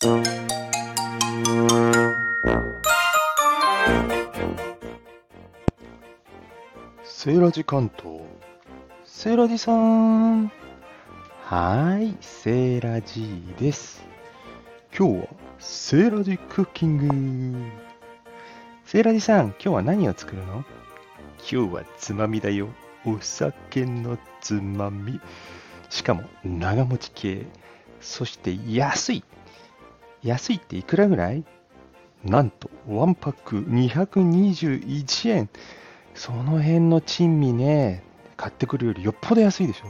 セーラジ関東。セーラジさん。はーい、セーラジです。今日はセーラジクッキング。セーラジさん、今日は何を作るの？今日はつまみだよ。お酒のつまみ。しかも長持ち系。そして安い。安いっていくらぐらい？なんと、ワンパック221円。その辺の珍味ね、買ってくるよりよっぽど安いでしょ。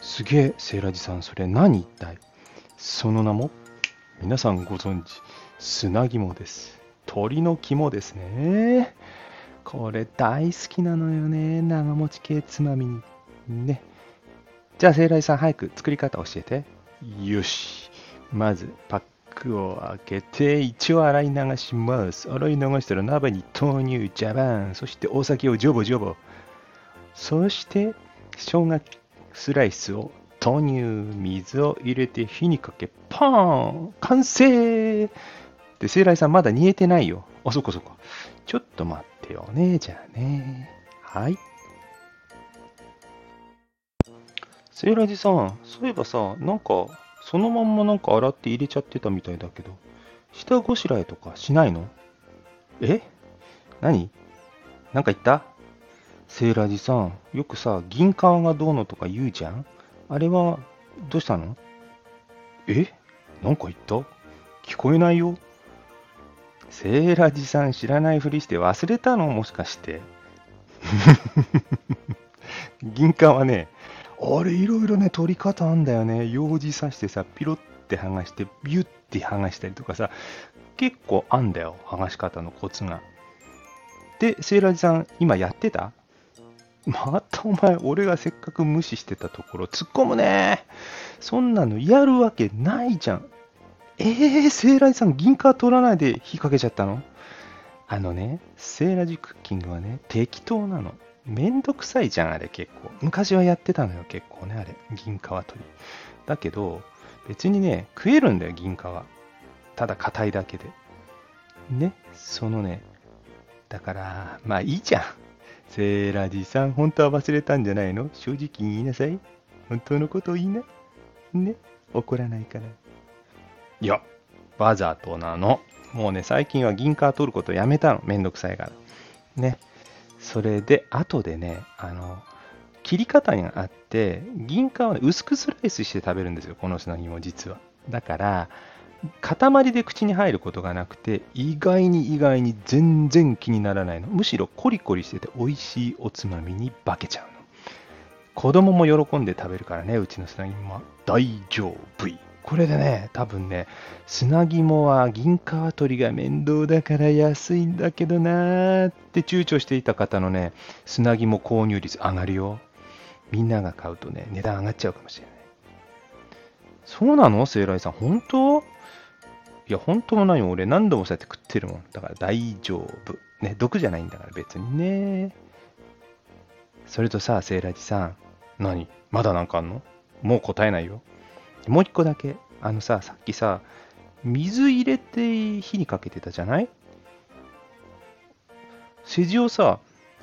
すげえ、セーラジさん、それ何一体？その名も、皆さんご存知、砂肝です。鳥の肝ですね。これ大好きなのよね、長持ち系つまみに。ね。じゃあ、セーラジさん、早く作り方教えて。よし。まず、パックを開けて、一応洗い流します。洗い流したら鍋に豆乳、ジャバン、そしてお酒をジョボジョボ。そして、生姜スライスを豆乳、水を入れて火にかけ、パーン完成で、セイライさんまだ煮えてないよ。あ、そっかそっか。ちょっと待ってよね。じゃあね。はい。セイラジさん、そういえばさ、なんか、そのまんまなんか洗って入れちゃってたみたいだけど、下ごしらえとかしないの？え？何？なんか言った？セイラジさん、よくさ、銀皮がどうのとか言うじゃん？あれは、どうしたの？え？なんか言った？聞こえないよ。セイラジさん知らないふりして忘れたの？もしかして。銀皮はね、あれいろいろね、取り方あんだよね。用事さしてさ、ピロって剥がして、ビュッて剥がしたりとかさ、結構あんだよ。剥がし方のコツが。で、セイラジさん、今やってた？またお前、俺がせっかく無視してたところ、突っ込むね。そんなのやるわけないじゃん。えー、セイラジさん、銀貨取らないで火かけちゃったの？あのね、セイラジクッキングはね、適当なの。めんどくさいじゃん、あれ結構。昔はやってたのよ、結構ね、あれ。銀皮取り。だけど、別にね、食えるんだよ、銀皮。ただ硬いだけで。ね、そのね、だから、まあいいじゃん。セーラジさん、本当は忘れたんじゃないの？正直言いなさい。本当のこと言いな。ね、怒らないから。いや、わざとなの。もうね、最近は銀貨取ることやめたの。めんどくさいから。ね。それで、後でね、あの、切り方があって、銀貨を、ね、薄くスライスして食べるんですよ。この砂肝実は。だから、塊で口に入ることがなくて、意外に意外に全然気にならないの。むしろコリコリしてて美味しいおつまみに化けちゃうの。子供も喜んで食べるからね、うちの砂肝は。大丈夫。これでね、多分ね、砂肝は銀皮取りが面倒だから安いんだけどなーって躊躇していた方のね、砂肝購入率上がるよ。みんなが買うとね、値段上がっちゃうかもしれない。そうなの？セイライさん、本当？いや、本当もないよ。俺何度もそうやって食ってるもん。だから大丈夫。ね、毒じゃないんだから別にね。それとさ、セイラジさん。何？まだなんかあんの？もう答えないよ。もう一個だけ。あのさ、さっきさ、水入れて火にかけてたじゃない？世辞をさ、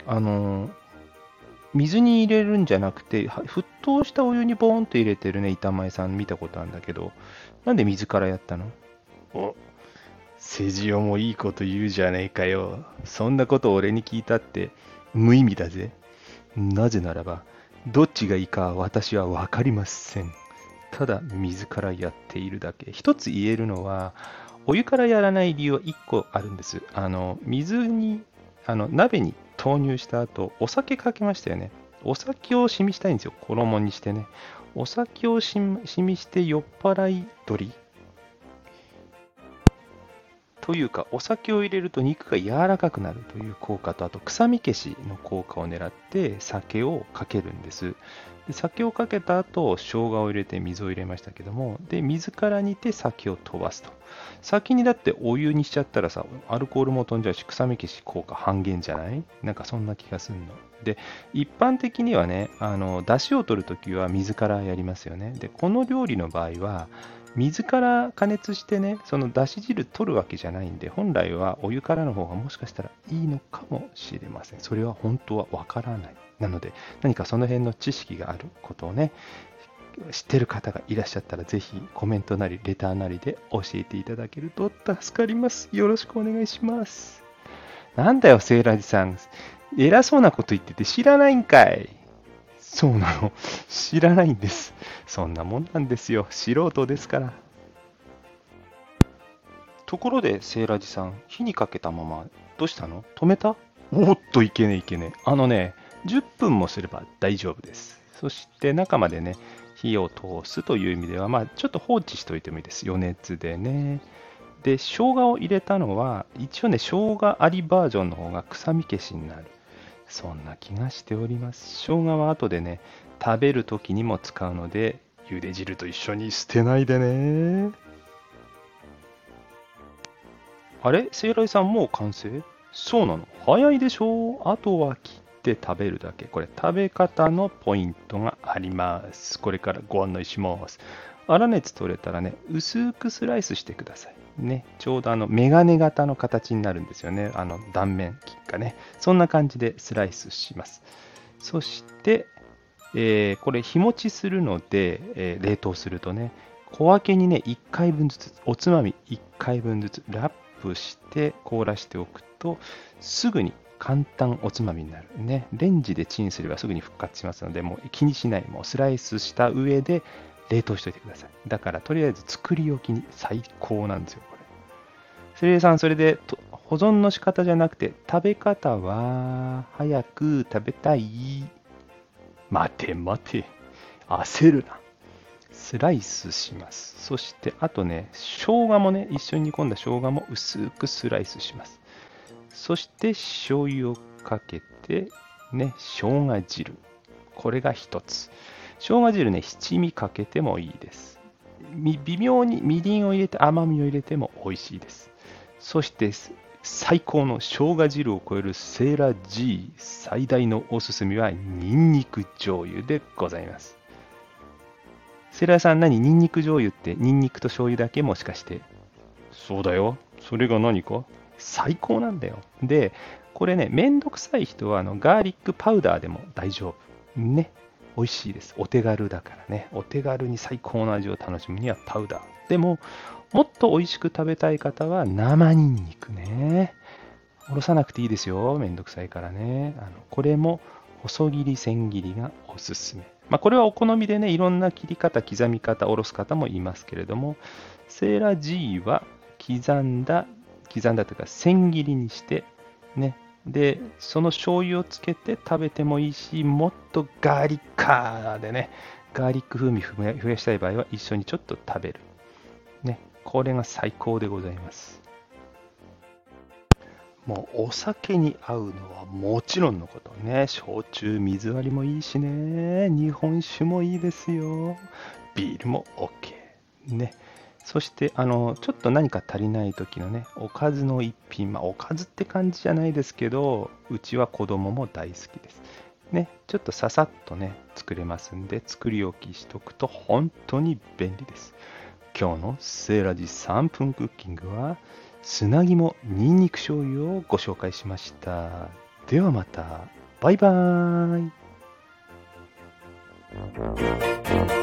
あのー水に入れるんじゃなくて、沸騰したお湯にボーンと入れてるね、板前さん見たことあるんだけど、なんで水からやったの？お、セジオもいいこと言うじゃねえかよ。そんなこと俺に聞いたって無意味だぜ。なぜならば、どっちがいいか私はわかりません。ただ水からやっているだけ。一つ言えるのは、お湯からやらない理由は一個あるんです。あの、水に、あの、鍋に投入した後、お酒かけましたよね。お酒を染みしたいんですよ。衣にしてね。お酒を染みして酔っ払い鳥というか、お酒を入れると肉が柔らかくなるという効果と、あと臭み消しの効果を狙って酒をかけるんです。で酒をかけた後、生姜を入れて水を入れましたけども、で、水から煮て酒を飛ばすと。先にだってお湯にしちゃったらさ、アルコールも飛んじゃうし、臭み消し効果半減じゃない？なんかそんな気がするの。で、一般的にはね、あの、出汁を取るときは水からやりますよね。で、この料理の場合は、水から加熱してね、そのだし汁取るわけじゃないんで、本来はお湯からの方がもしかしたらいいのかもしれません。それは本当はわからない。なので、何かその辺の知識があることをね、知ってる方がいらっしゃったら、ぜひコメントなりレターなりで教えていただけると助かります。よろしくお願いします。なんだよ、セーラジさん。偉そうなこと言ってて知らないんかい。そうなの。知らないんです。そんなもんなんですよ。素人ですから。ところで、セーラジさん、火にかけたまま、どうしたの？止めた？おっといけねいけねあのね、10分もすれば大丈夫です。そして中までね、火を通すという意味では、まあ、ちょっと放置しておいてもいいです。余熱でね。で、生姜を入れたのは、一応ね、生姜ありバージョンの方が臭み消しになる。そんな気がしております。生姜は後でね、食べる時にも使うので、茹で汁と一緒に捨てないでね。あれ？セイライさんもう完成？そうなの？早いでしょ？あとは切って食べるだけ。これ食べ方のポイントがあります。これからご案内します。粗熱取れたらね、薄くスライスしてください。ね、ちょうどあのメガネ型の形になるんですよね。あの断面がね。そんな感じでスライスします。そして、えー、これ日持ちするので、えー、冷凍するとね、小分けにね、1回分ずつ、おつまみ1回分ずつラップして凍らしておくと、すぐに簡単おつまみになる。ね、レンジでチンすればすぐに復活しますので、もう気にしない。もうスライスした上で冷凍しといてください。だから、とりあえず作り置きに最高なんですよ、これ。セリエさん、それで保存の仕方じゃなくて、食べ方は、早く食べたい。待て待て。焦るな。スライスします。そして、あとね、生姜もね、一緒に煮込んだ生姜も薄くスライスします。そして、醤油をかけて、ね、生姜汁。これが一つ。生姜汁ね、七味かけてもいいです。微妙にみりんを入れて甘みを入れても美味しいです。そして最高の生姜汁を超えるセーラ G 最大のおすすめはニンニク醤油でございます。セーラーさん何？ニンニク醤油ってニンニクと醤油だけもしかしてそうだよ。それが何か？最高なんだよ。で、これね、めんどくさい人はあのガーリックパウダーでも大丈夫。ね。美味しいです。お手軽だからね。お手軽に最高の味を楽しむにはパウダー。でも、もっと美味しく食べたい方は生ニンニクね。おろさなくていいですよ。めんどくさいからね。あのこれも細切り、千切りがおすすめ。まあ、これはお好みでね、いろんな切り方、刻み方、おろす方もいますけれども、セーラー G は刻んだ、刻んだというか、千切りにして、ね、で、その醤油をつけて食べてもいいし、もっとガーリッカーでね、ガーリック風味増やしたい場合は一緒にちょっと食べる。ね、これが最高でございます。もうお酒に合うのはもちろんのことね、焼酎、水割りもいいしね、日本酒もいいですよ。ビールも OK。ね。そして、あの、ちょっと何か足りない時のね、おかずの一品、まあ、おかずって感じじゃないですけど、うちは子供も大好きです。ね、ちょっとささっとね、作れますんで、作り置きしとくと本当に便利です。今日のセーラジ3分クッキングは、砂肝にんにく醤油をご紹介しました。ではまた、バイバーイ。